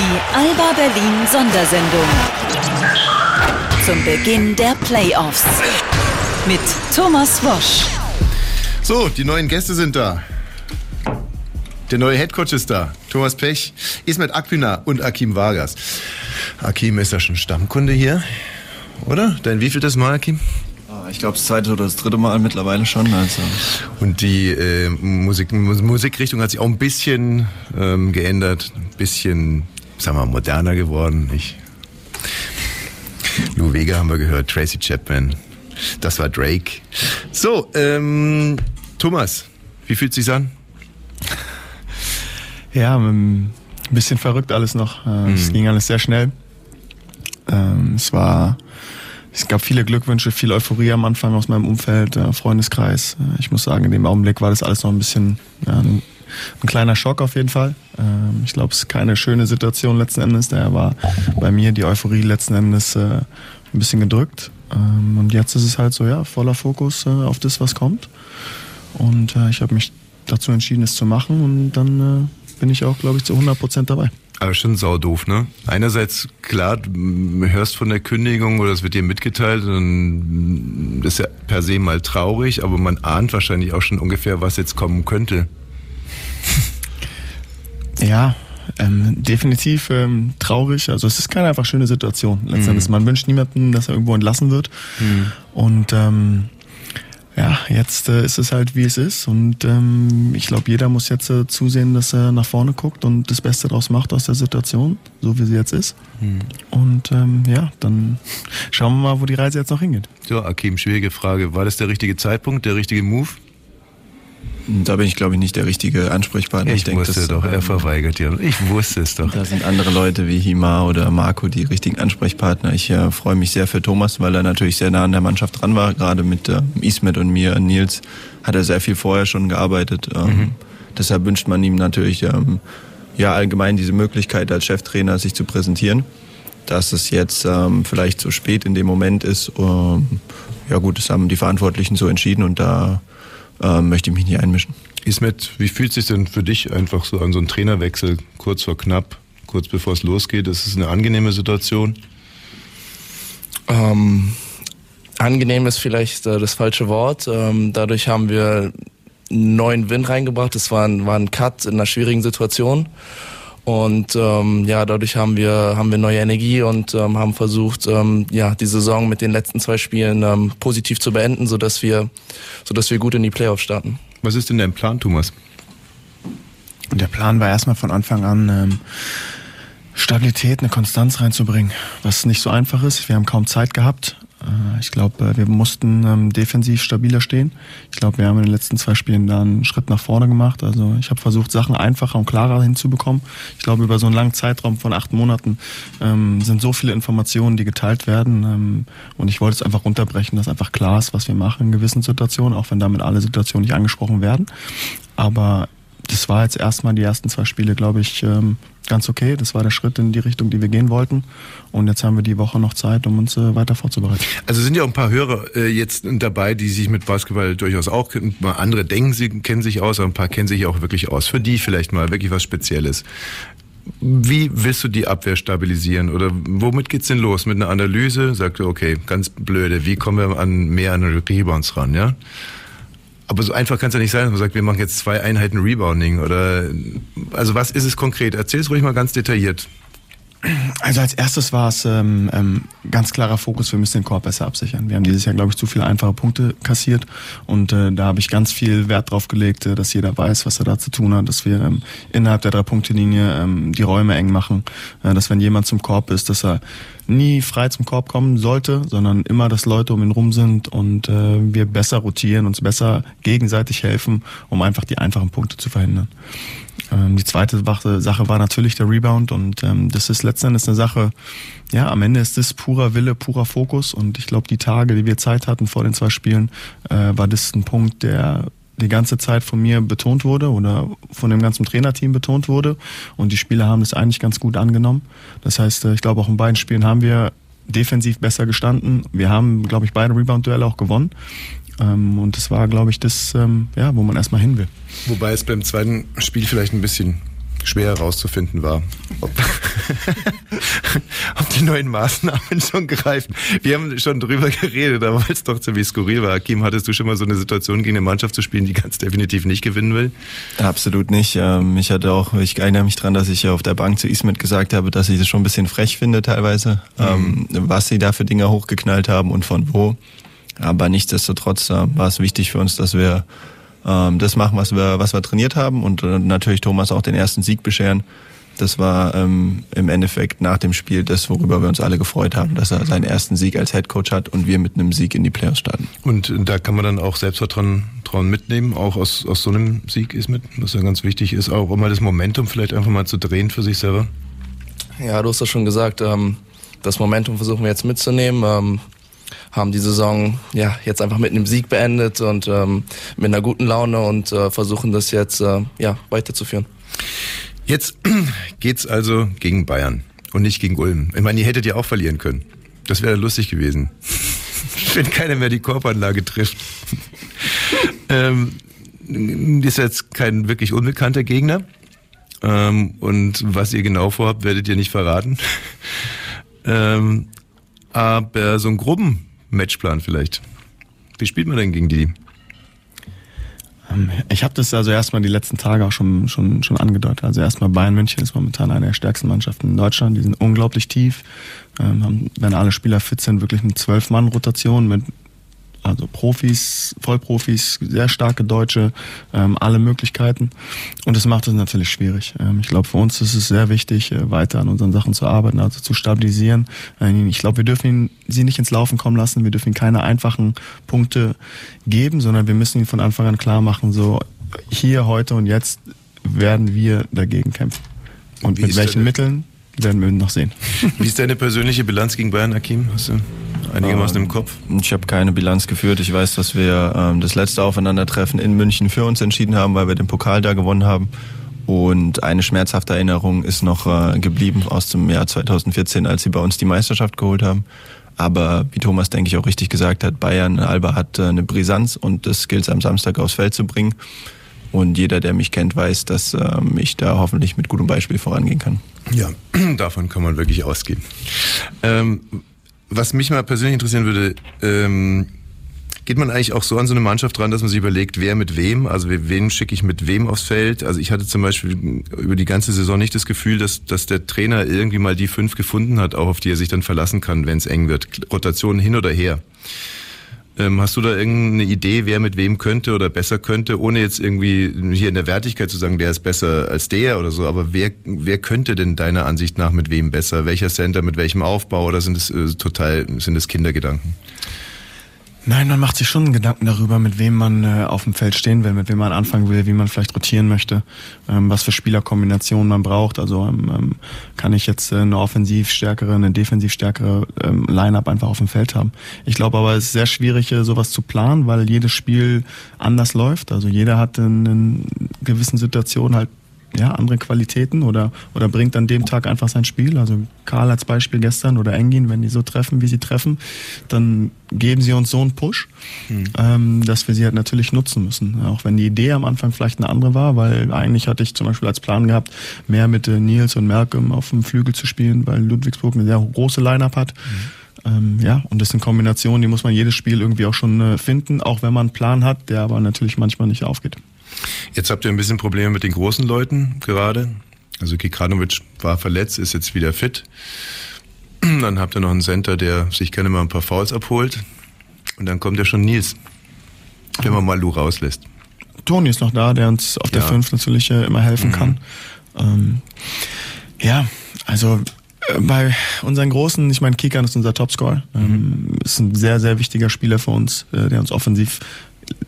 Die Alba Berlin Sondersendung. Zum Beginn der Playoffs. Mit Thomas Wosch. So, die neuen Gäste sind da. Der neue Headcoach ist da. Thomas Pech, Ismet Akpina und Akim Vargas. Akim ist ja schon Stammkunde hier, oder? Dein wievieltes Mal, Akim? Ah, ich glaube, das zweite oder das dritte Mal mittlerweile schon. Also. Und die äh, Musik, Musikrichtung hat sich auch ein bisschen ähm, geändert, ein bisschen, sagen wir moderner geworden. Ich, Lou Vega haben wir gehört, Tracy Chapman, das war Drake. So, ähm, Thomas, wie fühlt es sich an? Ja, ein bisschen verrückt alles noch. Äh, Mhm. Es ging alles sehr schnell. Ähm, Es war, es gab viele Glückwünsche, viel Euphorie am Anfang aus meinem Umfeld, äh, Freundeskreis. Äh, Ich muss sagen, in dem Augenblick war das alles noch ein bisschen ein, ein kleiner Schock auf jeden Fall. Ähm, Ich glaube, es ist keine schöne Situation letzten Endes. Daher war bei mir die Euphorie letzten Endes äh, ein bisschen gedrückt. Ähm, Und jetzt ist es halt so, ja, voller Fokus äh, auf das, was kommt. Und äh, ich habe mich dazu entschieden, es zu machen und dann äh, bin ich auch, glaube ich, zu 100 Prozent dabei. Aber schon saudoof, ne? Einerseits, klar, du hörst von der Kündigung oder es wird dir mitgeteilt das ist ja per se mal traurig, aber man ahnt wahrscheinlich auch schon ungefähr, was jetzt kommen könnte. Ja, ähm, definitiv ähm, traurig. Also es ist keine einfach schöne Situation. Letztendlich, man wünscht niemanden, dass er irgendwo entlassen wird. Und ähm, ja, jetzt äh, ist es halt wie es ist. Und ähm, ich glaube, jeder muss jetzt äh, zusehen, dass er nach vorne guckt und das Beste draus macht aus der Situation, so wie sie jetzt ist. Und ähm, ja, dann schauen wir mal, wo die Reise jetzt noch hingeht. So, Akim, schwierige Frage. War das der richtige Zeitpunkt, der richtige Move? Da bin ich, glaube ich, nicht der richtige Ansprechpartner. Ich, denk, wusste das, doch, er verweigert ja. Ich wusste es doch. Da sind andere Leute wie Hima oder Marco die richtigen Ansprechpartner. Ich äh, freue mich sehr für Thomas, weil er natürlich sehr nah an der Mannschaft dran war. Gerade mit äh, Ismet und mir, Nils, hat er sehr viel vorher schon gearbeitet. Ähm, Deshalb wünscht man ihm natürlich ähm, ja allgemein diese Möglichkeit als Cheftrainer sich zu präsentieren. Dass es jetzt ähm, vielleicht so spät in dem Moment ist, ähm, ja gut, das haben die Verantwortlichen so entschieden und da ähm, möchte ich mich nicht einmischen. Ismet, wie fühlt es sich denn für dich einfach so an so einen Trainerwechsel kurz vor knapp, kurz bevor es losgeht? Ist es eine angenehme Situation? Ähm, angenehm ist vielleicht äh, das falsche Wort. Ähm, dadurch haben wir einen neuen Wind reingebracht. Es war ein, war ein Cut in einer schwierigen Situation. Und ähm, ja, dadurch haben wir haben wir neue Energie und ähm, haben versucht, ähm, ja die Saison mit den letzten zwei Spielen ähm, positiv zu beenden, so dass wir so dass wir gut in die Playoffs starten. Was ist denn dein Plan, Thomas? Der Plan war erstmal von Anfang an, ähm, Stabilität, eine Konstanz reinzubringen, was nicht so einfach ist. Wir haben kaum Zeit gehabt. Äh, ich glaube, äh, wir mussten ähm, defensiv stabiler stehen. Ich glaube, wir haben in den letzten zwei Spielen da einen Schritt nach vorne gemacht. Also ich habe versucht, Sachen einfacher und klarer hinzubekommen. Ich glaube, über so einen langen Zeitraum von acht Monaten ähm, sind so viele Informationen, die geteilt werden. Ähm, und ich wollte es einfach runterbrechen, dass einfach klar ist, was wir machen in gewissen Situationen, auch wenn damit alle Situationen nicht angesprochen werden. Aber das war jetzt erstmal die ersten zwei Spiele, glaube ich, ähm, ganz okay. Das war der Schritt in die Richtung, die wir gehen wollten. Und jetzt haben wir die Woche noch Zeit, um uns äh, weiter vorzubereiten. Also sind ja auch ein paar Hörer äh, jetzt dabei, die sich mit Basketball durchaus auch kennen. Andere denken, sie kennen sich aus, aber ein paar kennen sich auch wirklich aus. Für die vielleicht mal wirklich was Spezielles. Wie willst du die Abwehr stabilisieren? Oder womit geht's denn los? Mit einer Analyse? Sagt du, okay, ganz blöde, wie kommen wir an mehr an Rebounds ran, ja? Aber so einfach kann es ja nicht sein, dass man sagt, wir machen jetzt zwei Einheiten Rebounding oder also was ist es konkret? Erzähl es ruhig mal ganz detailliert. Also als erstes war es ähm, ähm, ganz klarer Fokus, wir müssen den Korb besser absichern. Wir haben dieses Jahr, glaube ich, zu viele einfache Punkte kassiert und äh, da habe ich ganz viel Wert drauf gelegt, äh, dass jeder weiß, was er da zu tun hat, dass wir ähm, innerhalb der Drei-Punkte-Linie ähm, die Räume eng machen, äh, dass wenn jemand zum Korb ist, dass er nie frei zum Korb kommen sollte, sondern immer, dass Leute um ihn rum sind und äh, wir besser rotieren, uns besser gegenseitig helfen, um einfach die einfachen Punkte zu verhindern. Ähm, die zweite Sache war natürlich der Rebound und ähm, das ist letzten Endes eine Sache, ja, am Ende ist das purer Wille, purer Fokus und ich glaube, die Tage, die wir Zeit hatten vor den zwei Spielen, äh, war das ein Punkt, der die ganze Zeit von mir betont wurde oder von dem ganzen Trainerteam betont wurde und die Spieler haben das eigentlich ganz gut angenommen. Das heißt, äh, ich glaube, auch in beiden Spielen haben wir defensiv besser gestanden. Wir haben, glaube ich, beide Rebound-Duelle auch gewonnen. Ähm, und das war, glaube ich, das, ähm, ja, wo man erstmal hin will. Wobei es beim zweiten Spiel vielleicht ein bisschen schwer herauszufinden war, ob, ob die neuen Maßnahmen schon greifen. Wir haben schon drüber geredet, aber weil es doch ziemlich skurril war. Kim, hattest du schon mal so eine Situation gegen eine Mannschaft zu spielen, die ganz definitiv nicht gewinnen will? Absolut nicht. Ähm, ich hatte auch, ich erinnere mich dran, dass ich auf der Bank zu Ismet gesagt habe, dass ich das schon ein bisschen frech finde teilweise, mhm. was sie da für Dinger hochgeknallt haben und von wo. Aber nichtsdestotrotz äh, war es wichtig für uns, dass wir ähm, das machen, was wir, was wir trainiert haben und äh, natürlich Thomas auch den ersten Sieg bescheren. Das war ähm, im Endeffekt nach dem Spiel das, worüber wir uns alle gefreut haben, dass er seinen ersten Sieg als Head Coach hat und wir mit einem Sieg in die Playoffs starten. Und da kann man dann auch Selbstvertrauen mitnehmen, auch aus, aus so einem Sieg ist mit, was ja ganz wichtig ist, auch um mal das Momentum vielleicht einfach mal zu drehen für sich selber. Ja, du hast das schon gesagt. Ähm, das Momentum versuchen wir jetzt mitzunehmen. Ähm, haben die Saison ja jetzt einfach mit einem Sieg beendet und ähm, mit einer guten Laune und äh, versuchen das jetzt äh, ja weiterzuführen. Jetzt geht's also gegen Bayern und nicht gegen Ulm. Ich meine, ihr hättet ja auch verlieren können. Das wäre lustig gewesen. Wenn keiner mehr die Korbanlage trifft. ähm, ist jetzt kein wirklich unbekannter Gegner. Ähm, und was ihr genau vorhabt, werdet ihr nicht verraten. ähm, aber so ein groben Matchplan vielleicht. Wie spielt man denn gegen die? Ähm, ich habe das also erstmal die letzten Tage auch schon, schon, schon angedeutet. Also erstmal Bayern München ist momentan eine der stärksten Mannschaften in Deutschland. Die sind unglaublich tief. Ähm, haben, wenn alle Spieler fit sind, wirklich eine Zwölf-Mann-Rotation mit also Profis, Vollprofis, sehr starke Deutsche, ähm, alle Möglichkeiten. Und das macht es natürlich schwierig. Ähm, ich glaube, für uns ist es sehr wichtig, äh, weiter an unseren Sachen zu arbeiten, also zu stabilisieren. Äh, ich glaube, wir dürfen ihn, sie nicht ins Laufen kommen lassen. Wir dürfen keine einfachen Punkte geben, sondern wir müssen ihn von Anfang an klar machen, so hier, heute und jetzt werden wir dagegen kämpfen. Und Wie mit welchen Mitteln werden wir noch sehen. Wie ist deine persönliche Bilanz gegen Bayern, Akim? Hast du einigermaßen ähm, im Kopf? Ich habe keine Bilanz geführt. Ich weiß, dass wir ähm, das letzte Aufeinandertreffen in München für uns entschieden haben, weil wir den Pokal da gewonnen haben. Und eine schmerzhafte Erinnerung ist noch äh, geblieben aus dem Jahr 2014, als sie bei uns die Meisterschaft geholt haben. Aber wie Thomas, denke ich, auch richtig gesagt hat, Bayern, Alba hat äh, eine Brisanz und das gilt es am Samstag aufs Feld zu bringen. Und jeder, der mich kennt, weiß, dass ähm, ich da hoffentlich mit gutem Beispiel vorangehen kann. Ja, davon kann man wirklich ausgehen. Ähm, was mich mal persönlich interessieren würde, ähm, geht man eigentlich auch so an so eine Mannschaft dran, dass man sich überlegt, wer mit wem, also wen schicke ich mit wem aufs Feld? Also ich hatte zum Beispiel über die ganze Saison nicht das Gefühl, dass, dass der Trainer irgendwie mal die fünf gefunden hat, auch auf die er sich dann verlassen kann, wenn es eng wird. Rotation hin oder her. Ähm, hast du da irgendeine Idee, wer mit wem könnte oder besser könnte, ohne jetzt irgendwie hier in der Wertigkeit zu sagen, der ist besser als der oder so, aber wer, wer könnte denn deiner Ansicht nach mit wem besser? Welcher Center, mit welchem Aufbau oder sind es äh, total, sind es Kindergedanken? Nein, man macht sich schon Gedanken darüber, mit wem man äh, auf dem Feld stehen will, mit wem man anfangen will, wie man vielleicht rotieren möchte, ähm, was für Spielerkombinationen man braucht. Also ähm, ähm, kann ich jetzt äh, eine offensiv stärkere, eine defensiv stärkere ähm, Line-up einfach auf dem Feld haben. Ich glaube aber, es ist sehr schwierig, äh, sowas zu planen, weil jedes Spiel anders läuft. Also jeder hat in, in gewissen Situationen halt ja, andere Qualitäten oder, oder bringt an dem Tag einfach sein Spiel. Also Karl als Beispiel gestern oder Engin, wenn die so treffen, wie sie treffen, dann geben sie uns so einen Push, mhm. ähm, dass wir sie halt natürlich nutzen müssen. Auch wenn die Idee am Anfang vielleicht eine andere war, weil eigentlich hatte ich zum Beispiel als Plan gehabt, mehr mit äh, Nils und Malcolm auf dem Flügel zu spielen, weil Ludwigsburg eine sehr große Line-Up hat. Mhm. Ähm, ja, und das sind Kombinationen, die muss man jedes Spiel irgendwie auch schon äh, finden, auch wenn man einen Plan hat, der aber natürlich manchmal nicht aufgeht. Jetzt habt ihr ein bisschen Probleme mit den großen Leuten gerade. Also Kikanovic war verletzt, ist jetzt wieder fit. Dann habt ihr noch einen Center, der sich gerne mal ein paar Fouls abholt. Und dann kommt ja schon Nils, wenn man mal Lou rauslässt. Toni ist noch da, der uns auf der 5 natürlich äh, immer helfen mhm. kann. Ähm, ja, also äh, bei unseren Großen, ich meine, Kikan ist unser Topscorer, ähm, mhm. ist ein sehr, sehr wichtiger Spieler für uns, äh, der uns offensiv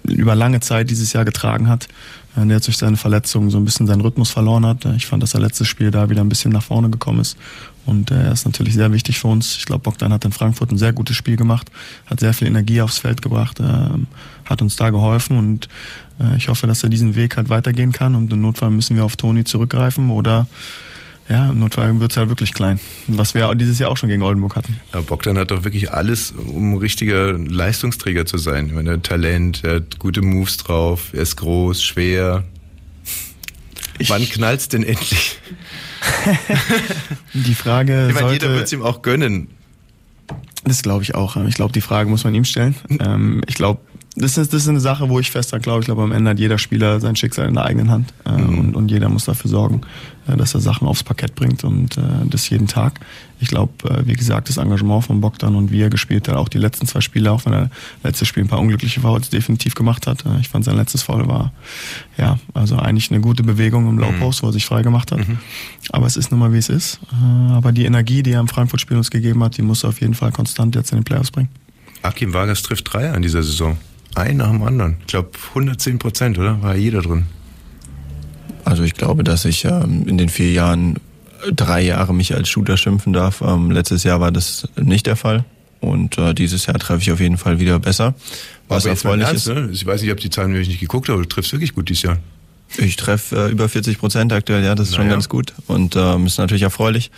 über lange Zeit dieses Jahr getragen hat. Äh, der durch seine Verletzung so ein bisschen seinen Rhythmus verloren hat. Äh, ich fand, dass er letztes Spiel da wieder ein bisschen nach vorne gekommen ist. Und äh, er ist natürlich sehr wichtig für uns. Ich glaube, Bogdan hat in Frankfurt ein sehr gutes Spiel gemacht, hat sehr viel Energie aufs Feld gebracht, hat uns da geholfen und ich hoffe, dass er diesen Weg halt weitergehen kann. Und im Notfall müssen wir auf Toni zurückgreifen oder ja, im Notfall wird es halt wirklich klein. Was wir dieses Jahr auch schon gegen Oldenburg hatten. Ja, Bogdan hat doch wirklich alles, um richtiger Leistungsträger zu sein. Ich meine, er hat Talent, er hat gute Moves drauf, er ist groß, schwer. Ich Wann knallt's denn endlich? die Frage ich meine, sollte, jeder wird es ihm auch gönnen. Das glaube ich auch. Ich glaube, die Frage muss man ihm stellen. Ähm, ich glaube, das ist, das ist eine Sache, wo ich fest dran glaube. Ich glaube, am Ende hat jeder Spieler sein Schicksal in der eigenen Hand. Äh, mhm. und, und jeder muss dafür sorgen, äh, dass er Sachen aufs Parkett bringt und äh, das jeden Tag. Ich glaube, äh, wie gesagt, das Engagement von Bogdan und wie er gespielt hat, auch die letzten zwei Spiele, auch wenn er letztes Spiel ein paar unglückliche Fouls definitiv gemacht hat. Äh, ich fand sein letztes Foul war, ja, also eigentlich eine gute Bewegung im Low Post, mhm. wo er sich frei gemacht hat. Mhm. Aber es ist nun mal, wie es ist. Äh, aber die Energie, die er im Frankfurt-Spiel uns gegeben hat, die muss er auf jeden Fall konstant jetzt in den Playoffs bringen. Akim Vargas trifft drei an dieser Saison. Ein nach dem anderen. Ich glaube 110 Prozent, oder? War jeder drin. Also ich glaube, dass ich ähm, in den vier Jahren drei Jahre mich als Shooter schimpfen darf. Ähm, letztes Jahr war das nicht der Fall. Und äh, dieses Jahr treffe ich auf jeden Fall wieder besser. Was erfreulich ernst, ist. Ne? Ich weiß nicht, ich habe die Zahlen wirklich nicht geguckt, aber du triffst wirklich gut dieses Jahr. Ich treffe äh, über 40 Prozent aktuell, ja, das ist naja. schon ganz gut. Und ähm, ist natürlich erfreulich,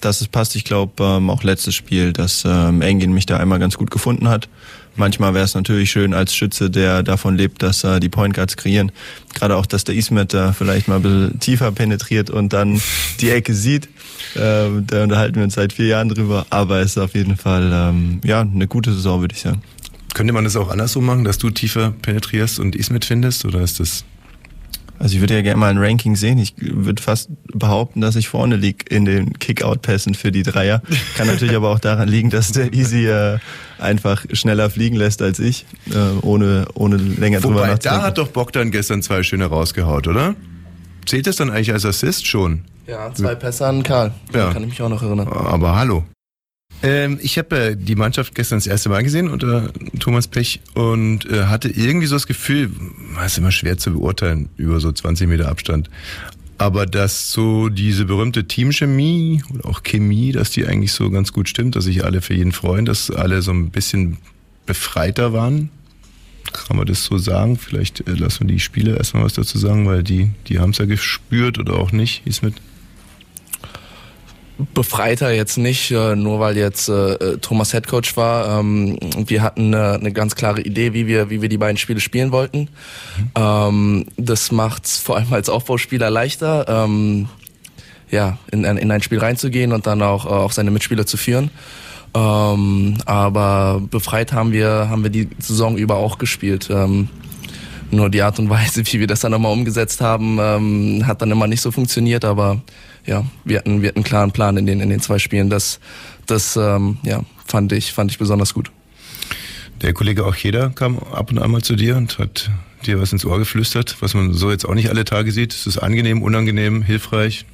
dass es passt. Ich glaube, ähm, auch letztes Spiel, dass ähm, Engin mich da einmal ganz gut gefunden hat. Manchmal wäre es natürlich schön als Schütze, der davon lebt, dass äh, die Point Guards kreieren. Gerade auch, dass der Ismet da vielleicht mal ein bisschen tiefer penetriert und dann die Ecke sieht. Äh, da unterhalten wir uns seit vier Jahren drüber. Aber es ist auf jeden Fall ähm, ja eine gute Saison, würde ich sagen. Könnte man das auch andersrum machen, dass du tiefer penetrierst und Ismet findest? Oder ist das also ich würde ja gerne mal ein Ranking sehen. Ich würde fast behaupten, dass ich vorne liege in den Kick-Out-Pässen für die Dreier. Kann natürlich aber auch daran liegen, dass der Easy äh, einfach schneller fliegen lässt als ich, äh, ohne, ohne länger Wobei, drüber nachzudenken. da hat doch Bogdan gestern zwei schöne rausgehaut, oder? Zählt das dann eigentlich als Assist schon? Ja, zwei Pässe an Karl. Ja. Kann ich mich auch noch erinnern. Aber hallo. Ähm, ich habe äh, die Mannschaft gestern das erste Mal gesehen unter Thomas Pech und äh, hatte irgendwie so das Gefühl, ist immer schwer zu beurteilen über so 20 Meter Abstand. Aber dass so diese berühmte Teamchemie oder auch Chemie, dass die eigentlich so ganz gut stimmt, dass sich alle für jeden freuen, dass alle so ein bisschen befreiter waren. Kann man das so sagen? Vielleicht äh, lassen wir die Spieler erstmal was dazu sagen, weil die, die haben es ja gespürt oder auch nicht. Wie ist mit? Befreiter jetzt nicht, äh, nur weil jetzt äh, äh, Thomas Headcoach war. Ähm, wir hatten eine, ganz klare Idee, wie wir, wie wir die beiden Spiele spielen wollten. Mhm. Ähm, das macht es vor allem als Aufbauspieler leichter, ähm, ja, in, in ein Spiel reinzugehen und dann auch, auch seine Mitspieler zu führen. Ähm, aber befreit haben wir, haben wir die Saison über auch gespielt. Ähm, nur die Art und Weise, wie wir das dann nochmal umgesetzt haben, ähm, hat dann immer nicht so funktioniert, aber ja, wir hatten, wir hatten einen klaren Plan in den, in den zwei Spielen. Das, das ähm, ja, fand, ich, fand ich besonders gut. Der Kollege auch jeder kam ab und an mal zu dir und hat dir was ins Ohr geflüstert, was man so jetzt auch nicht alle Tage sieht. Ist es angenehm, unangenehm, hilfreich?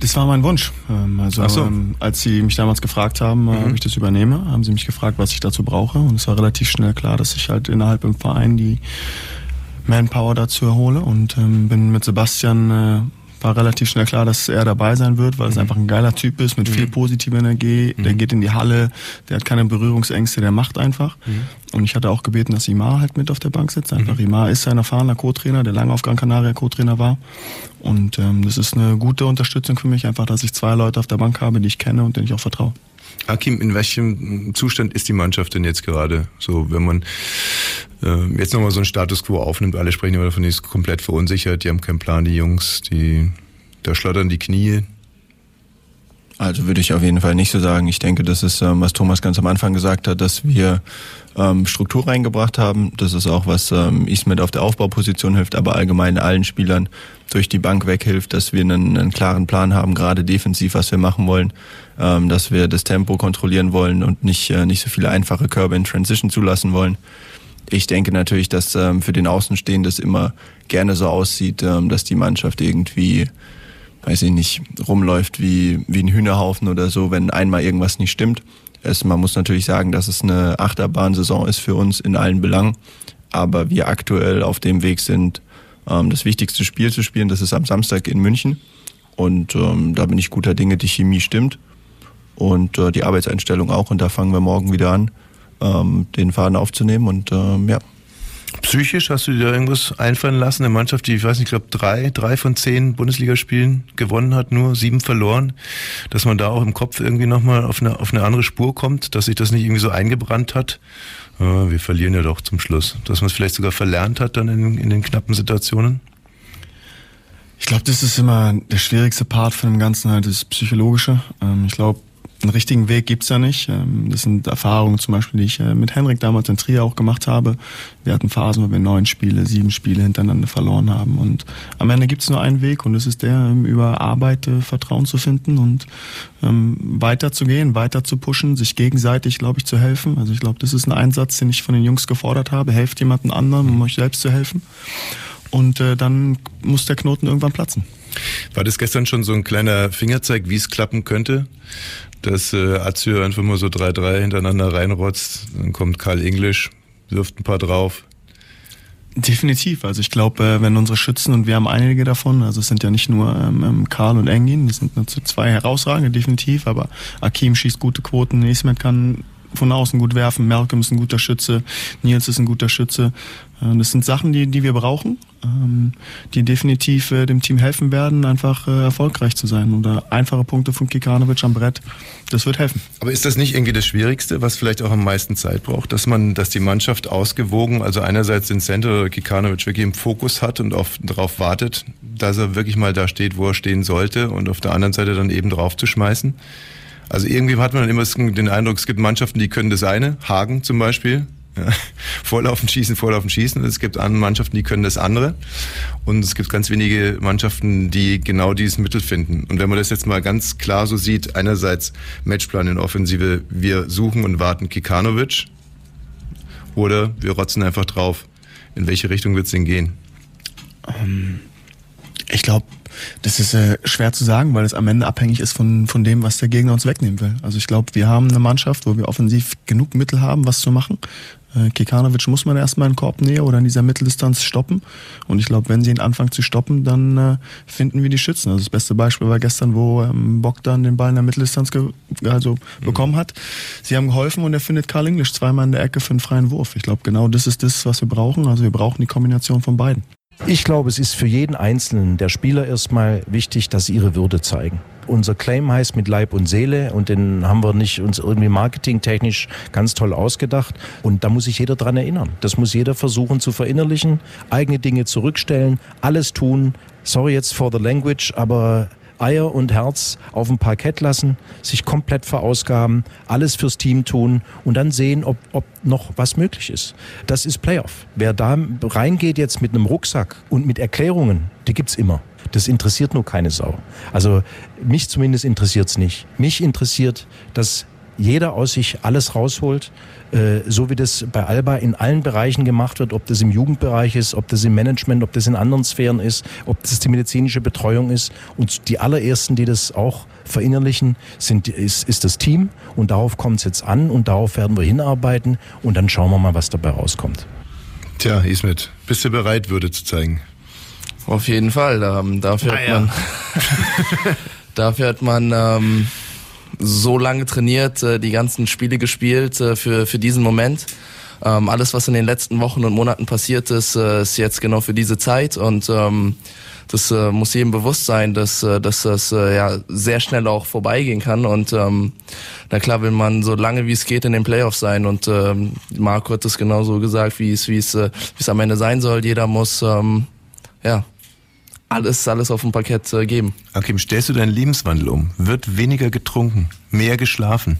Das war mein Wunsch. Ähm, also so. Ähm, als sie mich damals gefragt haben, äh, mhm. ob ich das übernehme, haben sie mich gefragt, was ich dazu brauche. Und es war relativ schnell klar, dass ich halt innerhalb im Verein die Manpower dazu erhole und ähm, bin mit Sebastian äh, war relativ schnell klar, dass er dabei sein wird, weil mhm. es einfach ein geiler Typ ist mit mhm. viel positiver Energie. Mhm. Der geht in die Halle, der hat keine Berührungsängste, der macht einfach. Mhm. Und ich hatte auch gebeten, dass Imar halt mit auf der Bank sitzt. Einfach mhm. Imar ist ein erfahrener Co-Trainer, der lange auf Gran Canaria Co-Trainer war. Und ähm, das ist eine gute Unterstützung für mich, einfach, dass ich zwei Leute auf der Bank habe, die ich kenne und denen ich auch vertraue. Hakim, in welchem Zustand ist die Mannschaft denn jetzt gerade? So, wenn man äh, jetzt nochmal so einen Status quo aufnimmt, alle sprechen immer davon, die ist komplett verunsichert, die haben keinen Plan, die Jungs, die da schlottern die Knie. Also würde ich auf jeden Fall nicht so sagen. Ich denke, das ist, ähm, was Thomas ganz am Anfang gesagt hat, dass wir ähm, Struktur reingebracht haben. Das ist auch, was ähm, Ismet auf der Aufbauposition hilft, aber allgemein allen Spielern durch die Bank weghilft, dass wir einen, einen klaren Plan haben, gerade defensiv, was wir machen wollen, dass wir das Tempo kontrollieren wollen und nicht, äh, nicht so viele einfache Körbe in Transition zulassen wollen. Ich denke natürlich, dass für den Außenstehenden das immer gerne so aussieht, dass die Mannschaft irgendwie, weiß ich nicht, rumläuft wie, wie ein Hühnerhaufen oder so, wenn einmal irgendwas nicht stimmt. Es, man muss natürlich sagen, dass es eine Achterbahnsaison ist für uns in allen Belangen, aber wir aktuell auf dem Weg sind, ähm, das wichtigste Spiel zu spielen. Das ist am Samstag in München und ähm, da bin ich guter Dinge, die Chemie stimmt und äh, die Arbeitseinstellung auch und da fangen wir morgen wieder an ähm, den Faden aufzunehmen und ähm, ja. Psychisch hast du dir irgendwas einfallen lassen? Eine Mannschaft, die, ich weiß nicht, ich glaube, drei, drei von zehn Bundesligaspielen gewonnen hat, nur sieben verloren, dass man da auch im Kopf irgendwie nochmal auf eine, auf eine andere Spur kommt, dass sich das nicht irgendwie so eingebrannt hat. Ja, wir verlieren ja doch zum Schluss. Dass man es vielleicht sogar verlernt hat dann in, in den knappen Situationen? Ich glaube, das ist immer der schwierigste Part von dem Ganzen, halt das Psychologische. Ähm, ich glaube, einen richtigen Weg gibt's ja nicht. Ähm, das sind Erfahrungen zum Beispiel, die ich äh, mit Henrik damals in Trier auch gemacht habe. Wir hatten Phasen, wo wir neun Spiele, sieben Spiele hintereinander verloren haben. Und am Ende gibt's nur einen Weg und das ist der, ähm, über Arbeit äh, Vertrauen zu finden und ähm, weiter zu gehen, weiter zu pushen, sich gegenseitig, glaube ich, zu helfen. Also ich glaube, das ist ein Einsatz, den ich von den Jungs gefordert habe. Helft jemandem anderen, um euch selbst zu helfen. Und äh, dann muss der Knoten irgendwann platzen. War das gestern schon so ein kleiner Fingerzeig, wie es klappen könnte? Dass äh, Azio einfach mal so 3-3 hintereinander reinrotzt, dann kommt Karl Englisch, wirft ein paar drauf. Definitiv. Also ich glaube, äh, wenn unsere Schützen, und wir haben einige davon, also es sind ja nicht nur ähm, ähm Karl und Engin, das sind nur zwei herausragende, definitiv, aber Akim schießt gute Quoten, Ismet kann von außen gut werfen, Malcolm ist ein guter Schütze, Nils ist ein guter Schütze. Äh, das sind Sachen, die, die wir brauchen, die definitiv äh, dem Team helfen werden, einfach äh, erfolgreich zu sein. Oder einfache Punkte von Kikanovic am Brett, das wird helfen. Aber ist das nicht irgendwie das Schwierigste, was vielleicht auch am meisten Zeit braucht, dass man, dass die Mannschaft ausgewogen, also einerseits den Center oder Kikanovic wirklich im Fokus hat und auf, darauf wartet, dass er wirklich mal da steht, wo er stehen sollte und auf der anderen Seite dann eben drauf zu schmeißen? Also irgendwie hat man immer den Eindruck, es gibt Mannschaften, die können das eine, Hagen zum Beispiel, ja. Vorlaufen, schießen, vorlaufen, schießen. Es gibt andere Mannschaften, die können das andere. Und es gibt ganz wenige Mannschaften, die genau dieses Mittel finden. Und wenn man das jetzt mal ganz klar so sieht, einerseits Matchplan in Offensive, wir suchen und warten Kikanovic oder wir rotzen einfach drauf. In welche Richtung wird es denn gehen? Ähm, ich glaube, das ist äh, schwer zu sagen, weil es am Ende abhängig ist von, von dem, was der Gegner uns wegnehmen will. Also ich glaube, wir haben eine Mannschaft, wo wir offensiv genug Mittel haben, was zu machen. Äh, Kekanovic muss man erstmal in den Korb näher oder in dieser Mitteldistanz stoppen. Und ich glaube, wenn sie ihn anfangen zu stoppen, dann äh, finden wir die Schützen. Also das beste Beispiel war gestern, wo ähm, Bogdan den Ball in der Mitteldistanz also mhm. bekommen hat. Sie haben geholfen und er findet Karl English zweimal in der Ecke für einen freien Wurf. Ich glaube, genau das ist das, was wir brauchen. Also wir brauchen die Kombination von beiden. Ich glaube, es ist für jeden Einzelnen der Spieler erstmal wichtig, dass sie ihre Würde zeigen. Unser Claim heißt mit Leib und Seele und den haben wir nicht uns irgendwie marketingtechnisch ganz toll ausgedacht. Und da muss sich jeder dran erinnern. Das muss jeder versuchen zu verinnerlichen, eigene Dinge zurückstellen, alles tun. Sorry jetzt for the language, aber Eier und Herz auf dem Parkett lassen, sich komplett verausgaben, alles fürs Team tun und dann sehen, ob, ob noch was möglich ist. Das ist Playoff. Wer da reingeht jetzt mit einem Rucksack und mit Erklärungen, die gibt's immer. Das interessiert nur keine Sau. Also mich zumindest interessiert's nicht. Mich interessiert, dass jeder aus sich alles rausholt, so wie das bei Alba in allen Bereichen gemacht wird, ob das im Jugendbereich ist, ob das im Management, ob das in anderen Sphären ist, ob das die medizinische Betreuung ist. Und die allerersten, die das auch verinnerlichen, sind, ist, ist das Team. Und darauf kommt es jetzt an und darauf werden wir hinarbeiten und dann schauen wir mal, was dabei rauskommt. Tja, Ismet, bist du bereit, Würde zu zeigen? Auf jeden Fall. Ähm, dafür, ah, hat man, dafür hat man ähm, so lange trainiert, äh, die ganzen Spiele gespielt äh, für, für diesen Moment. Ähm, alles, was in den letzten Wochen und Monaten passiert ist, äh, ist jetzt genau für diese Zeit und ähm, das äh, muss jedem bewusst sein, dass, äh, dass das äh, ja sehr schnell auch vorbeigehen kann und ähm, na klar will man so lange wie es geht in den Playoffs sein und ähm, Marco hat es genauso gesagt, wie es wie es äh, wie es am Ende sein soll. Jeder muss ähm, ja alles, alles auf dem Parkett äh, geben. Akim, stellst du deinen Lebenswandel um? Wird weniger getrunken, mehr geschlafen,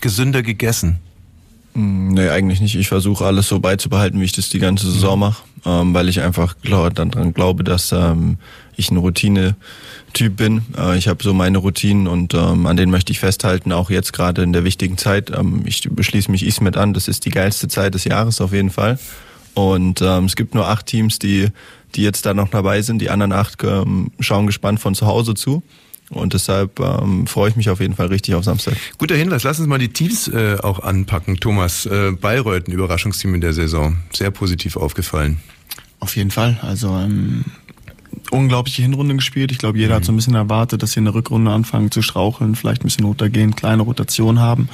gesünder gegessen? Mm, nee, eigentlich nicht. Ich versuche alles so beizubehalten, wie ich das die ganze Saison mhm. mache, ähm, weil ich einfach glaub, dann dran glaube, dass ähm, ich ein Routine-Typ bin. Äh, ich habe so meine Routinen und ähm, an denen möchte ich festhalten, auch jetzt gerade in der wichtigen Zeit. Ähm, ich beschließe mich Ismet an, das ist die geilste Zeit des Jahres auf jeden Fall. Und ähm, es gibt nur acht Teams, die die jetzt da noch dabei sind. Die anderen acht ähm, schauen gespannt von zu Hause zu. Und deshalb ähm, freue ich mich auf jeden Fall richtig auf Samstag. Guter Hinweis, lass uns mal die Teams äh, auch anpacken. Thomas, äh, Bayreuth, ein Überraschungsteam in der Saison. Sehr positiv aufgefallen. Auf jeden Fall. Also ähm, unglaubliche Hinrunde gespielt. Ich glaube, jeder mhm. hat so ein bisschen erwartet, dass sie in der Rückrunde anfangen zu straucheln, vielleicht ein bisschen runtergehen, kleine Rotation haben.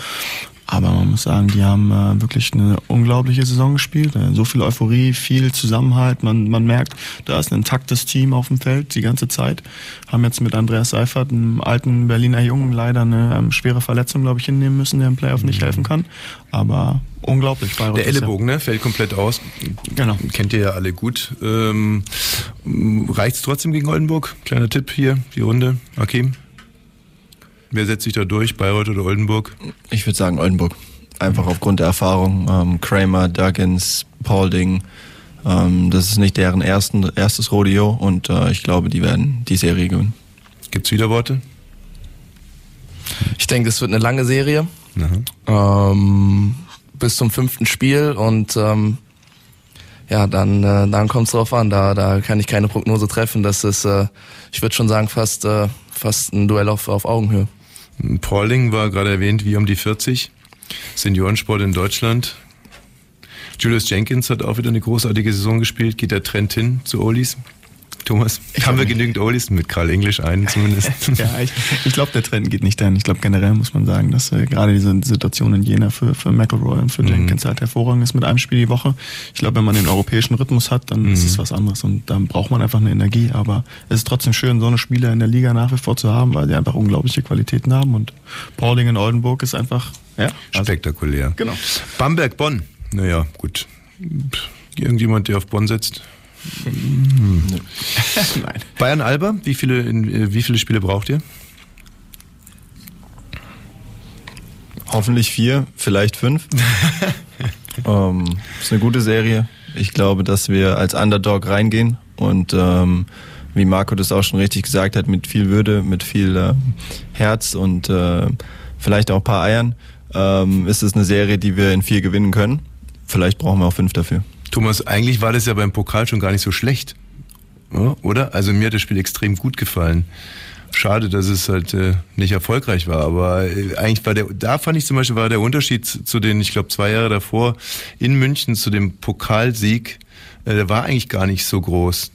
Aber man muss sagen, die haben äh, wirklich eine unglaubliche Saison gespielt. Äh, so viel Euphorie, viel Zusammenhalt. Man, man merkt, da ist ein intaktes Team auf dem Feld die ganze Zeit. Haben jetzt mit Andreas Seifert, einem alten Berliner Jungen, leider eine ähm, schwere Verletzung, glaube ich, hinnehmen müssen, der im Playoff nicht helfen kann. Aber unglaublich. Bayreuth der Ellenbogen, ne? Fällt komplett aus. Genau. Kennt ihr ja alle gut. Ähm, Reicht es trotzdem gegen Oldenburg? Kleiner Tipp hier, die Runde. Akim? Wer setzt sich da durch, Bayreuth oder Oldenburg? Ich würde sagen Oldenburg. Einfach aufgrund der Erfahrung. Ähm, Kramer, Duggins, Paulding. Ähm, das ist nicht deren ersten, erstes Rodeo und äh, ich glaube, die werden die Serie gewinnen. Gibt es Widerworte? Ich denke, es wird eine lange Serie. Ähm, bis zum fünften Spiel und ähm, ja, dann, äh, dann kommt es drauf an. Da, da kann ich keine Prognose treffen. Das ist, äh, ich würde schon sagen, fast, äh, fast ein Duell auf, auf Augenhöhe. Pauling war gerade erwähnt, wie um die 40. Seniorensport in Deutschland. Julius Jenkins hat auch wieder eine großartige Saison gespielt. Geht der Trend hin zu Olis? Thomas? Haben wir genügend Oldies mit Karl Englisch ein zumindest? ja, ich, ich glaube, der Trend geht nicht dahin. Ich glaube, generell muss man sagen, dass äh, gerade diese Situation in Jena für, für McElroy und für mhm. Jenkins halt hervorragend ist mit einem Spiel die Woche. Ich glaube, wenn man den europäischen Rhythmus hat, dann mhm. ist es was anderes und dann braucht man einfach eine Energie. Aber es ist trotzdem schön, so eine Spieler in der Liga nach wie vor zu haben, weil sie einfach unglaubliche Qualitäten haben und Pauling in Oldenburg ist einfach ja, also, spektakulär. Genau. Bamberg, Bonn. Naja, gut. Irgendjemand, der auf Bonn setzt? Nein. Bayern Alba, wie viele, in, wie viele Spiele braucht ihr? Hoffentlich vier, vielleicht fünf. ähm, ist eine gute Serie. Ich glaube, dass wir als Underdog reingehen und ähm, wie Marco das auch schon richtig gesagt hat, mit viel Würde, mit viel äh, Herz und äh, vielleicht auch ein paar Eiern, ähm, ist es eine Serie, die wir in vier gewinnen können. Vielleicht brauchen wir auch fünf dafür. Thomas, eigentlich war das ja beim Pokal schon gar nicht so schlecht. Oder? Also mir hat das Spiel extrem gut gefallen. Schade, dass es halt äh, nicht erfolgreich war, aber äh, eigentlich war der, da fand ich zum Beispiel war der Unterschied zu den, ich glaube zwei Jahre davor in München zu dem Pokalsieg, äh, der war eigentlich gar nicht so groß,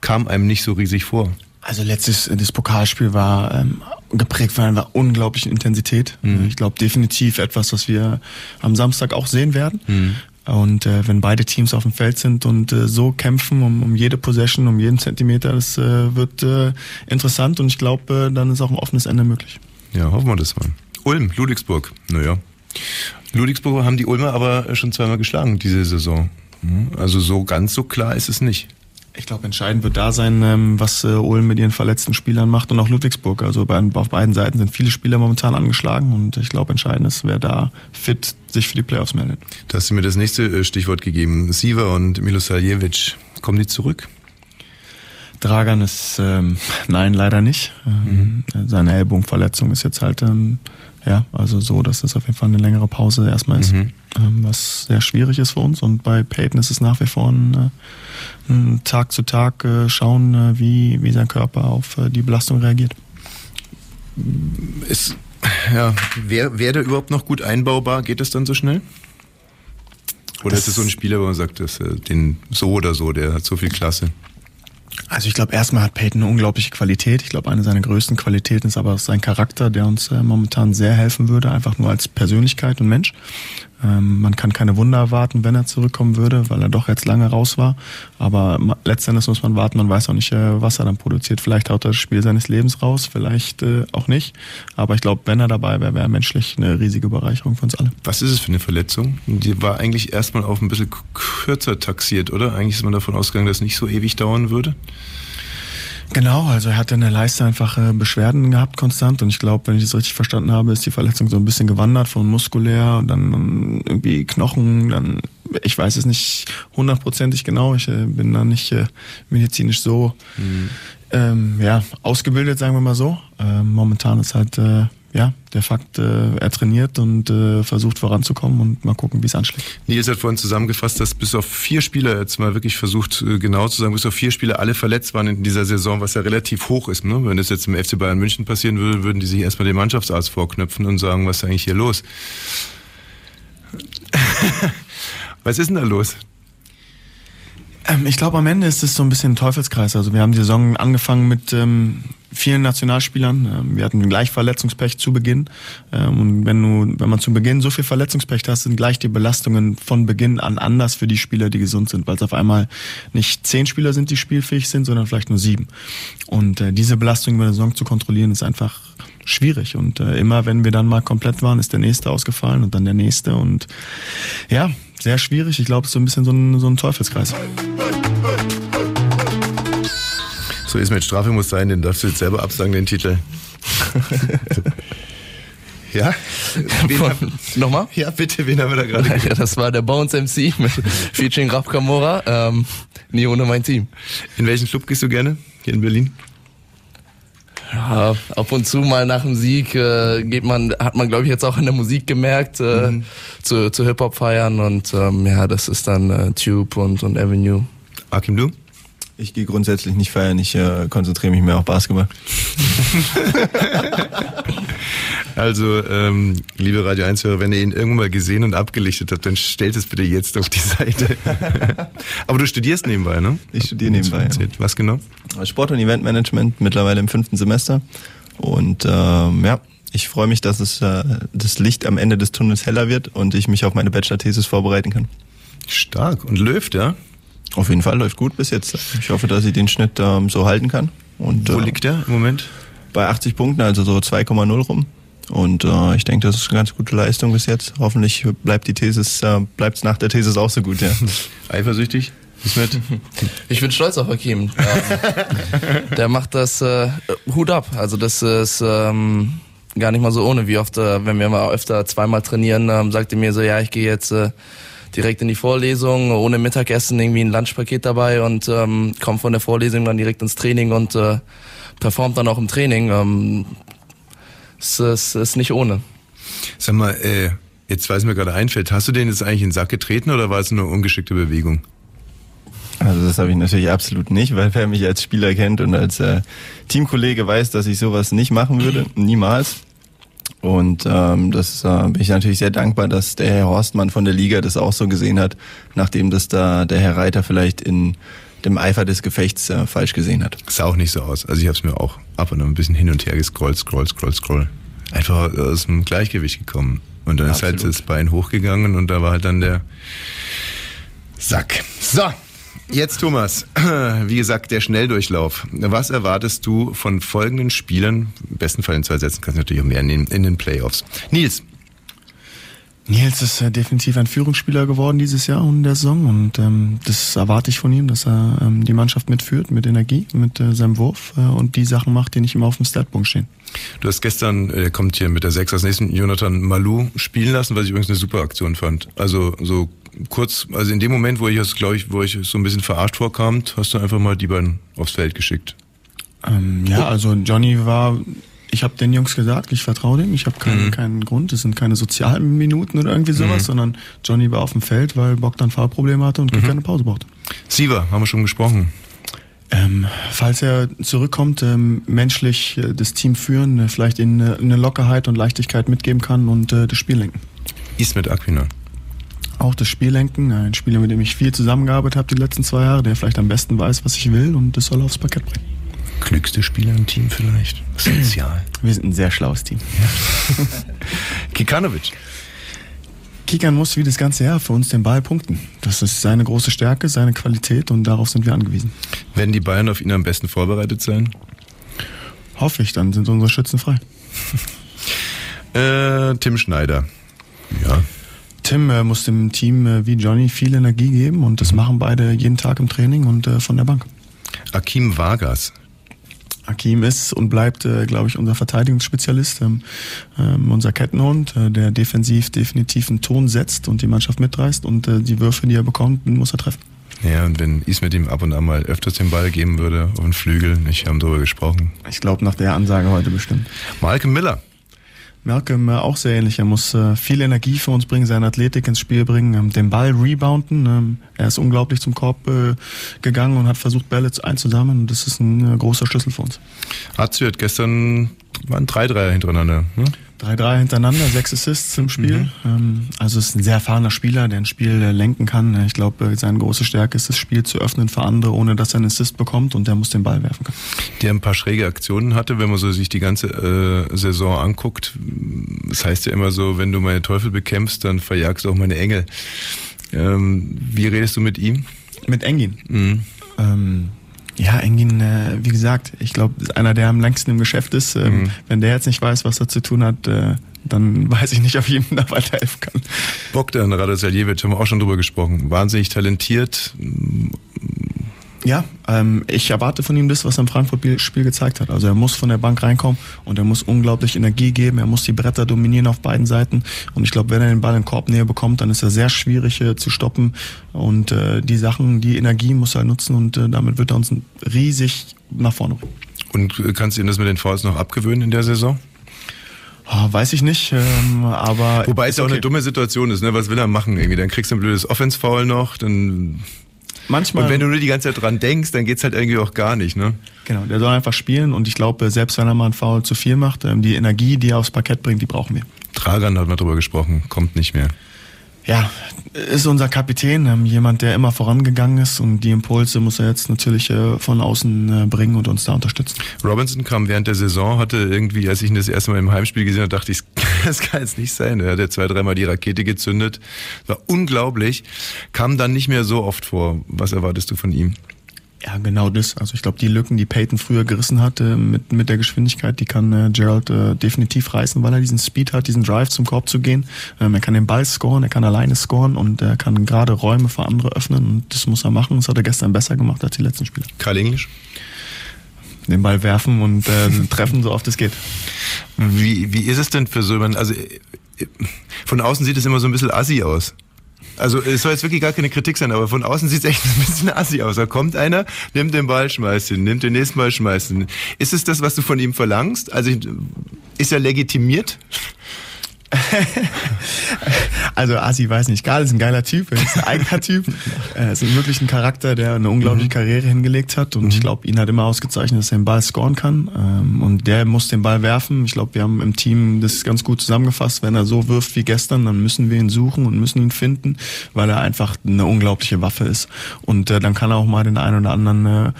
kam einem nicht so riesig vor. Also letztes das Pokalspiel war ähm, geprägt von einer unglaublichen Intensität. Mhm. Ich glaube definitiv etwas, was wir am Samstag auch sehen werden. Mhm. Und äh, wenn beide Teams auf dem Feld sind und äh, so kämpfen um, um jede Possession, um jeden Zentimeter, das äh, wird äh, interessant und ich glaube, äh, dann ist auch ein offenes Ende möglich. Ja, hoffen wir das mal. Ulm, Ludwigsburg. Naja. Ludwigsburg haben die Ulmer aber schon zweimal geschlagen diese Saison. Mhm. Also so ganz so klar ist es nicht. Ich glaube, entscheidend wird da sein, ähm, was äh, Ulm mit ihren verletzten Spielern macht und auch Ludwigsburg. Also auf beiden Seiten sind viele Spieler momentan angeschlagen und ich glaube, entscheidend ist, wer da fit sich für die Playoffs meldet. Du hast mir das nächste äh, Stichwort gegeben. Siva und Milosaljevic. Kommen die zurück? Dragan ist, ähm, nein, leider nicht. Mhm. Seine Ellbogenverletzung ist jetzt halt ähm, ja, also so, dass das auf jeden Fall eine längere Pause erstmal ist, mhm. ähm, was sehr schwierig ist für uns. Und bei Peyton ist es nach wie vor ein, äh, ein Tag zu Tag äh, schauen, äh, wie, wie sein Körper auf äh, die Belastung reagiert. Ist, ja, wäre wär der überhaupt noch gut einbaubar? Geht das dann so schnell? Oder das ist es so ein Spieler, wo man sagt, dass, äh, den so oder so, der hat so viel Klasse? Also ich glaube, erstmal hat Peyton eine unglaubliche Qualität. Ich glaube, eine seiner größten Qualitäten ist aber sein Charakter, der uns äh, momentan sehr helfen würde, einfach nur als Persönlichkeit und Mensch. Ähm, man kann keine Wunder erwarten, wenn er zurückkommen würde, weil er doch jetzt lange raus war. Aber letztendlich muss man warten, man weiß auch nicht, äh, was er dann produziert. Vielleicht haut er das Spiel seines Lebens raus, vielleicht äh, auch nicht. Aber ich glaube, wenn er dabei wäre, wäre er menschlich eine riesige Bereicherung für uns alle. Was ist es für eine Verletzung? Die war eigentlich erstmal auf ein bisschen kürzer taxiert, oder? Eigentlich ist man davon ausgegangen, dass es nicht so ewig dauern würde. Genau, also er hatte in der Leiste einfach äh, Beschwerden gehabt konstant und ich glaube, wenn ich das richtig verstanden habe, ist die Verletzung so ein bisschen gewandert von muskulär und dann irgendwie Knochen, dann ich weiß es nicht hundertprozentig genau, ich äh, bin da nicht äh, medizinisch so mhm. ähm, ja, ausgebildet, sagen wir mal so. Ähm, momentan ist halt äh, ja, der Fakt, äh, er trainiert und äh, versucht voranzukommen und mal gucken, wie es anschlägt. Nils hat vorhin zusammengefasst, dass bis auf vier Spieler, jetzt mal wirklich versucht, äh, genau zu sagen, bis auf vier Spieler alle verletzt waren in dieser Saison, was ja relativ hoch ist. Ne? Wenn das jetzt im FC Bayern München passieren würde, würden die sich erstmal den Mannschaftsarzt vorknöpfen und sagen, was ist eigentlich hier los? was ist denn da los? Ähm, ich glaube, am Ende ist es so ein bisschen ein Teufelskreis. Also wir haben die Saison angefangen mit ähm, vielen Nationalspielern. Ähm, wir hatten gleich Verletzungspech zu Beginn. Ähm, und wenn du, wenn man zu Beginn so viel Verletzungspech hast, sind gleich die Belastungen von Beginn an anders für die Spieler, die gesund sind, weil es auf einmal nicht zehn Spieler sind, die spielfähig sind, sondern vielleicht nur sieben. Und äh, diese Belastung über die Saison zu kontrollieren, ist einfach schwierig. Und äh, immer wenn wir dann mal komplett waren, ist der nächste ausgefallen und dann der nächste. Und ja, sehr schwierig. Ich glaube, es ist so ein bisschen so ein, so ein Teufelskreis. So ist mit Strafe muss sein, den darfst du jetzt selber absagen, den Titel. ja? Wen haben- Nochmal? ja, bitte, wen haben wir da gerade Ja, das war der Bones MC mit featuring Raf Kamora. Ähm, nie ohne mein Team. In welchen Club gehst du gerne? Hier in Berlin? Ja, ab und zu mal nach dem Sieg äh, geht man, hat man glaube ich jetzt auch in der Musik gemerkt, äh, zu, zu Hip-Hop feiern und ähm, ja, das ist dann äh, Tube und, und Avenue. Akim, du? Ich gehe grundsätzlich nicht feiern, ich äh, konzentriere mich mehr auf Basketball. Also, ähm, liebe Radio 1-Hörer, wenn ihr ihn irgendwann mal gesehen und abgelichtet habt, dann stellt es bitte jetzt auf die Seite. Aber du studierst nebenbei, ne? Ich studiere nebenbei, ja. Was genau? Sport- und Eventmanagement mittlerweile im fünften Semester. Und ähm, ja, ich freue mich, dass es äh, das Licht am Ende des Tunnels heller wird und ich mich auf meine Bachelor-Thesis vorbereiten kann. Stark. Und Löw, ja? Auf jeden Fall läuft gut bis jetzt. Ich hoffe, dass ich den Schnitt ähm, so halten kann. Und Wo äh, liegt er im Moment? bei 80 Punkten, also so 2,0 rum. Und äh, ich denke, das ist eine ganz gute Leistung bis jetzt. Hoffentlich bleibt die Thesis, äh, bleibt es nach der Thesis auch so gut, ja. Eifersüchtig? Ich bin stolz auf Hakim. Ähm, der macht das äh, Hut ab. Also das ist ähm, gar nicht mal so ohne. Wie oft, äh, wenn wir mal öfter zweimal trainieren, ähm, sagt er mir so, ja, ich gehe jetzt äh, direkt in die Vorlesung, ohne Mittagessen, irgendwie ein Lunchpaket dabei und ähm, komme von der Vorlesung dann direkt ins Training und äh, performt dann auch im Training. Ähm, es ist, ist nicht ohne. Sag mal, äh, jetzt weiß mir gerade einfällt, hast du den jetzt eigentlich in den Sack getreten oder war es nur eine ungeschickte Bewegung? Also das habe ich natürlich absolut nicht, weil wer mich als Spieler kennt und als äh, Teamkollege weiß, dass ich sowas nicht machen würde, niemals. Und ähm, das äh, bin ich natürlich sehr dankbar, dass der Herr Horstmann von der Liga das auch so gesehen hat, nachdem das da der Herr Reiter vielleicht in dem Eifer des Gefechts äh, falsch gesehen hat. Sah auch nicht so aus. Also ich habe es mir auch ab und an ein bisschen hin und her gescrollt, scroll, scroll, scroll. Einfach aus dem Gleichgewicht gekommen. Und dann ist halt Absolut. das Bein hochgegangen und da war halt dann der Sack. So, jetzt Thomas. Wie gesagt, der Schnelldurchlauf. Was erwartest du von folgenden Spielern? Im besten Fall in zwei Sätzen, kannst du natürlich auch mehr nehmen, in den Playoffs. Nils, Nils ist äh, definitiv ein Führungsspieler geworden dieses Jahr und in der Saison und ähm, das erwarte ich von ihm, dass er ähm, die Mannschaft mitführt mit Energie, mit äh, seinem Wurf äh, und die Sachen macht, die nicht immer auf dem Statpunkt stehen. Du hast gestern, äh, kommt hier mit der 6 als nächsten, Jonathan Malou spielen lassen, was ich übrigens eine super Aktion fand. Also so kurz, also in dem Moment, wo ich es, glaube ich, wo ich so ein bisschen verarscht vorkam, hast du einfach mal die beiden aufs Feld geschickt. Ähm, ja, also Johnny war, ich habe den Jungs gesagt, ich vertraue dem, ich habe keinen, keinen Grund, es sind keine sozialen Minuten oder irgendwie sowas, sondern Johnny war auf dem Feld, weil Bogdan Fahrprobleme hatte und keine Pause brauchte. Siva, haben wir schon gesprochen. Ähm, falls er zurückkommt, ähm, menschlich äh, das Team führen, äh, vielleicht in äh, eine Lockerheit und Leichtigkeit mitgeben kann und äh, das Spiel lenken. Ismet Aquina. Auch das Spiel lenken, ein Spieler, mit dem ich viel zusammengearbeitet habe die letzten zwei Jahre, der vielleicht am besten weiß, was ich will und das soll er aufs Parkett bringen. Klügste Spieler im Team vielleicht. Sozial. Wir sind ein sehr schlaues Team. Kikanovic. Kickern muss wie das ganze Jahr für uns den Ball punkten. Das ist seine große Stärke, seine Qualität und darauf sind wir angewiesen. Werden die Bayern auf ihn am besten vorbereitet sein? Hoffe ich, dann sind unsere Schützen frei. Äh, Tim Schneider. Ja. Tim äh, muss dem Team äh, wie Johnny viel Energie geben und das machen beide jeden Tag im Training und äh, von der Bank. Akim Vargas. Akim ist und bleibt, äh, glaube ich, unser Verteidigungsspezialist, ähm, ähm, unser Kettenhund, äh, der defensiv definitiv einen Ton setzt und die Mannschaft mitreißt und äh, die Würfe, die er bekommt, muss er treffen. Ja, und wenn Ismet ihm ab und an mal öfters den Ball geben würde auf den Flügel, ich haben darüber gesprochen. Ich glaube, nach der Ansage heute bestimmt. Malcolm Miller. Malcolm äh, auch sehr ähnlich. Er muss äh, viel Energie für uns bringen, seine Athletik ins Spiel bringen, ähm, den Ball rebounden. Ähm, er ist unglaublich zum Korb äh, gegangen und hat versucht, Bälle zu- einzusammeln. Das ist ein großer Schlüssel für uns. Azio hat gestern, waren drei Dreier hintereinander. Ne? 3-3 hintereinander, sechs Assists im Spiel. Mhm. Ähm, also ist ein sehr erfahrener Spieler, der ein Spiel äh, lenken kann. Ich glaube, seine große Stärke ist, das Spiel zu öffnen für andere, ohne dass er einen Assist bekommt und der muss den Ball werfen können. Der ein paar schräge Aktionen hatte, wenn man so sich die ganze äh, Saison anguckt. Das heißt ja immer so, wenn du meine Teufel bekämpfst, dann verjagst du auch meine Engel. Ähm, wie redest du mit ihm? Mit Engin? Mhm. Ähm, ja, Engin, äh, wie gesagt, ich glaube, einer, der am längsten im Geschäft ist. Ähm, mhm. Wenn der jetzt nicht weiß, was er zu tun hat, äh, dann weiß ich nicht, ob ich ihm da weiterhelfen kann. Bogdan Radoseljevic haben wir auch schon drüber gesprochen. Wahnsinnig talentiert, ja, ähm, ich erwarte von ihm das, was er im Frankfurt-Spiel gezeigt hat. Also er muss von der Bank reinkommen und er muss unglaublich Energie geben. Er muss die Bretter dominieren auf beiden Seiten. Und ich glaube, wenn er den Ball in Korbnähe bekommt, dann ist er sehr schwierig äh, zu stoppen. Und äh, die Sachen, die Energie muss er nutzen und äh, damit wird er uns riesig nach vorne bringen. Und kannst du ihm das mit den Fouls noch abgewöhnen in der Saison? Oh, weiß ich nicht, ähm, aber. Wobei es ja okay. auch eine dumme Situation ist, ne? Was will er machen irgendwie? Dann kriegst du ein blödes Offense-Foul noch, dann manchmal. Und wenn du nur die ganze Zeit dran denkst, dann geht's halt irgendwie auch gar nicht, ne? Genau, der soll einfach spielen und ich glaube, selbst wenn er mal einen Foul zu viel macht, ähm, die Energie, die er aufs Parkett bringt, die brauchen wir. Tragan hat man drüber gesprochen, kommt nicht mehr ja, ist unser Kapitän, ähm, jemand, der immer vorangegangen ist und die Impulse muss er jetzt natürlich äh, von außen äh, bringen und uns da unterstützen. Robinson kam während der Saison, hatte irgendwie, als ich ihn das erste Mal im Heimspiel gesehen habe, dachte ich, das kann jetzt nicht sein. Er hat ja zwei, dreimal die Rakete gezündet. War unglaublich. Kam dann nicht mehr so oft vor. Was erwartest du von ihm? Ja, genau das. Also ich glaube, die Lücken, die Peyton früher gerissen hatte mit, mit der Geschwindigkeit, die kann äh, Gerald äh, definitiv reißen, weil er diesen Speed hat, diesen Drive zum Korb zu gehen. Ähm, er kann den Ball scoren, er kann alleine scoren und er kann gerade Räume für andere öffnen und das muss er machen. Das hat er gestern besser gemacht als die letzten Spiele. Karl Englisch? Den Ball werfen und äh, treffen, so oft es geht. Wie, wie ist es denn für so jemanden? Also äh, von außen sieht es immer so ein bisschen assi aus. Also es soll jetzt wirklich gar keine Kritik sein, aber von außen sieht es echt ein bisschen assi aus. Da kommt einer, nimmt den Ball, schmeißt ihn, nimmt den nächsten Ball, schmeißt ihn. Ist es das, was du von ihm verlangst? Also ist er legitimiert? also Asi weiß nicht, Karl ist ein geiler Typ, er ist ein eigener Typ. Er ist wirklich ein Charakter, der eine unglaubliche mhm. Karriere hingelegt hat und mhm. ich glaube, ihn hat immer ausgezeichnet, dass er den Ball scoren kann ähm, und der muss den Ball werfen. Ich glaube, wir haben im Team das ganz gut zusammengefasst. Wenn er so wirft wie gestern, dann müssen wir ihn suchen und müssen ihn finden, weil er einfach eine unglaubliche Waffe ist und äh, dann kann er auch mal den einen oder anderen äh,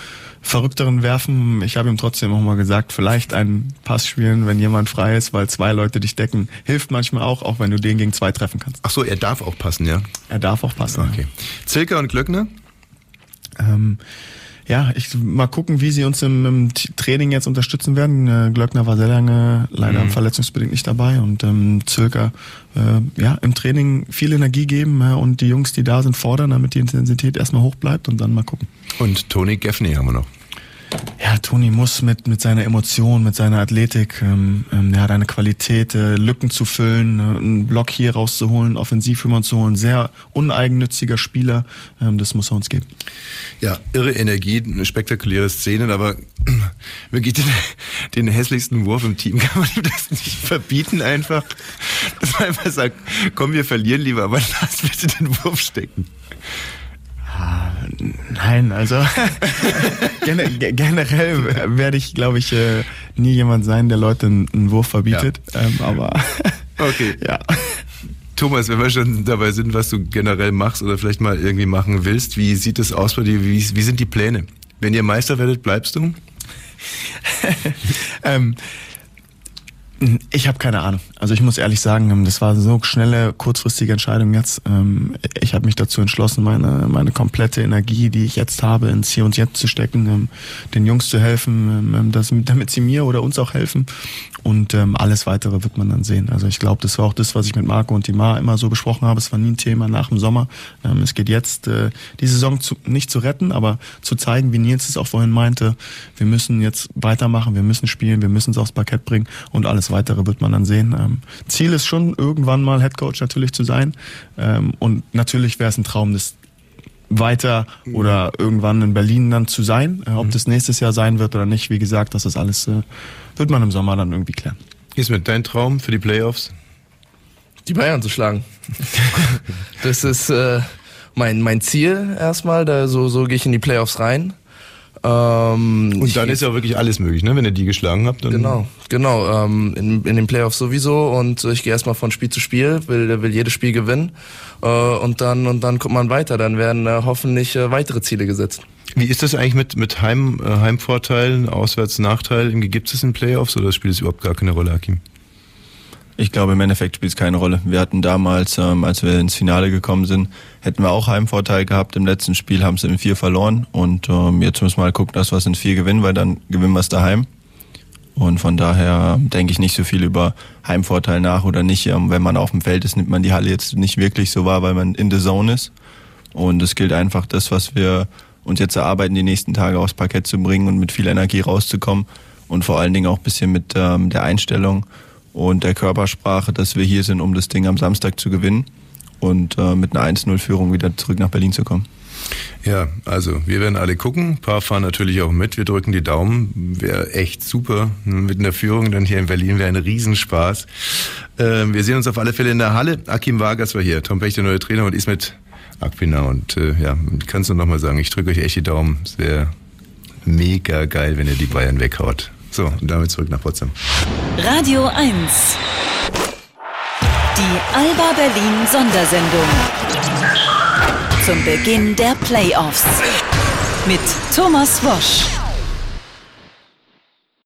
verrückteren werfen. Ich habe ihm trotzdem auch mal gesagt, vielleicht einen Pass spielen, wenn jemand frei ist, weil zwei Leute dich decken. Hilft manchmal auch, auch wenn du den gegen zwei treffen kannst. Ach so, er darf auch passen, ja? Er darf auch passen. Okay. Zilker und Glöckner? Ähm, ja, ich mal gucken, wie sie uns im, im Training jetzt unterstützen werden. Äh, Glöckner war sehr lange leider mhm. verletzungsbedingt nicht dabei und ähm, Zilker äh, ja im Training viel Energie geben äh, und die Jungs, die da sind, fordern, damit die Intensität erstmal hoch bleibt und dann mal gucken. Und Tony Gaffney haben wir noch. Ja, Toni muss mit, mit seiner Emotion, mit seiner Athletik, ähm, ähm, er hat eine Qualität, äh, Lücken zu füllen, äh, einen Block hier rauszuholen, offensiv immer zu holen. Sehr uneigennütziger Spieler, ähm, das muss er uns geben. Ja, irre Energie, spektakuläre Szenen, aber wirklich den, den hässlichsten Wurf im Team kann man das nicht verbieten einfach. Dass man einfach sagt, komm, wir verlieren lieber, aber lass bitte den Wurf stecken. Nein, also generell werde ich, glaube ich, äh, nie jemand sein, der Leute einen Wurf verbietet. Ja. Ähm, aber okay. ja. Thomas, wenn wir schon dabei sind, was du generell machst oder vielleicht mal irgendwie machen willst, wie sieht es aus bei dir? Wie, wie sind die Pläne? Wenn ihr Meister werdet, bleibst du? ähm, ich habe keine Ahnung. Also ich muss ehrlich sagen, ähm, das war so schnelle, kurzfristige Entscheidung jetzt. Ähm, ich habe mich dazu entschlossen, meine, meine komplette Energie, die ich jetzt habe, ins Hier und Jetzt zu stecken, ähm, den Jungs zu helfen, damit sie mir oder uns auch helfen. Und alles Weitere wird man dann sehen. Also ich glaube, das war auch das, was ich mit Marco und Dimar immer so besprochen habe. Es war nie ein Thema nach dem Sommer. es geht jetzt, äh, die Saison zu, nicht zu retten, aber zu zeigen, wie Nils es auch vorhin meinte, wir müssen jetzt weitermachen, wir müssen spielen, wir müssen es aufs Parkett bringen und alles Weitere wird man dann sehen. Ähm, Ziel ist schon, irgendwann mal Headcoach natürlich zu sein. Ähm, und natürlich wäre es ein Traum, das weiter oder irgendwann in Berlin dann zu sein. Äh, ob mhm. das nächstes Jahr sein wird oder nicht, wie gesagt, das ist alles, äh, wird man im Sommer dann irgendwie klären. Ist mit dein Traum für die Playoffs? Die Bayern zu schlagen. das ist äh, mein, mein Ziel erstmal. Da, so so gehe ich in die Playoffs rein. Ähm, Und dann ist ja wirklich alles möglich, ne? Wenn ihr die geschlagen habt, dann. Genau, genau. Ähm, in, in den Playoffs sowieso und äh, ich gehe erstmal von Spiel zu Spiel, will, will jedes Spiel gewinnen äh, und dann und dann kommt man weiter. Dann werden äh, hoffentlich äh, weitere Ziele gesetzt. Wie ist das eigentlich mit, mit Heim, äh, Heimvorteilen, Auswärtsnachteilen? Gibt es in Playoffs oder spielt es überhaupt gar keine Rolle, Hakim? Ich glaube, im Endeffekt spielt es keine Rolle. Wir hatten damals, ähm, als wir ins Finale gekommen sind, hätten wir auch Heimvorteil gehabt. Im letzten Spiel haben sie in vier verloren. Und ähm, jetzt müssen wir mal gucken, dass wir es in vier gewinnen, weil dann gewinnen wir es daheim. Und von daher denke ich nicht so viel über Heimvorteil nach oder nicht. Ähm, wenn man auf dem Feld ist, nimmt man die Halle jetzt nicht wirklich so wahr, weil man in the zone ist. Und es gilt einfach, das, was wir uns jetzt erarbeiten, die nächsten Tage aufs Parkett zu bringen und mit viel Energie rauszukommen. Und vor allen Dingen auch ein bisschen mit ähm, der Einstellung und der Körpersprache, dass wir hier sind, um das Ding am Samstag zu gewinnen und äh, mit einer 1-0-Führung wieder zurück nach Berlin zu kommen. Ja, also wir werden alle gucken. Ein paar fahren natürlich auch mit. Wir drücken die Daumen. Wäre echt super. Mit einer Führung dann hier in Berlin wäre ein Riesenspaß. Ähm, wir sehen uns auf alle Fälle in der Halle. Akim Vargas war hier, Tom Pech, der neue Trainer und Ismet Akpina. Und äh, ja, kannst du noch mal sagen, ich drücke euch echt die Daumen. Es wäre mega geil, wenn ihr die Bayern weghaut. So, und damit zurück nach Potsdam. Radio 1. Die Alba Berlin Sondersendung. Zum Beginn der Playoffs. Mit Thomas Wosch.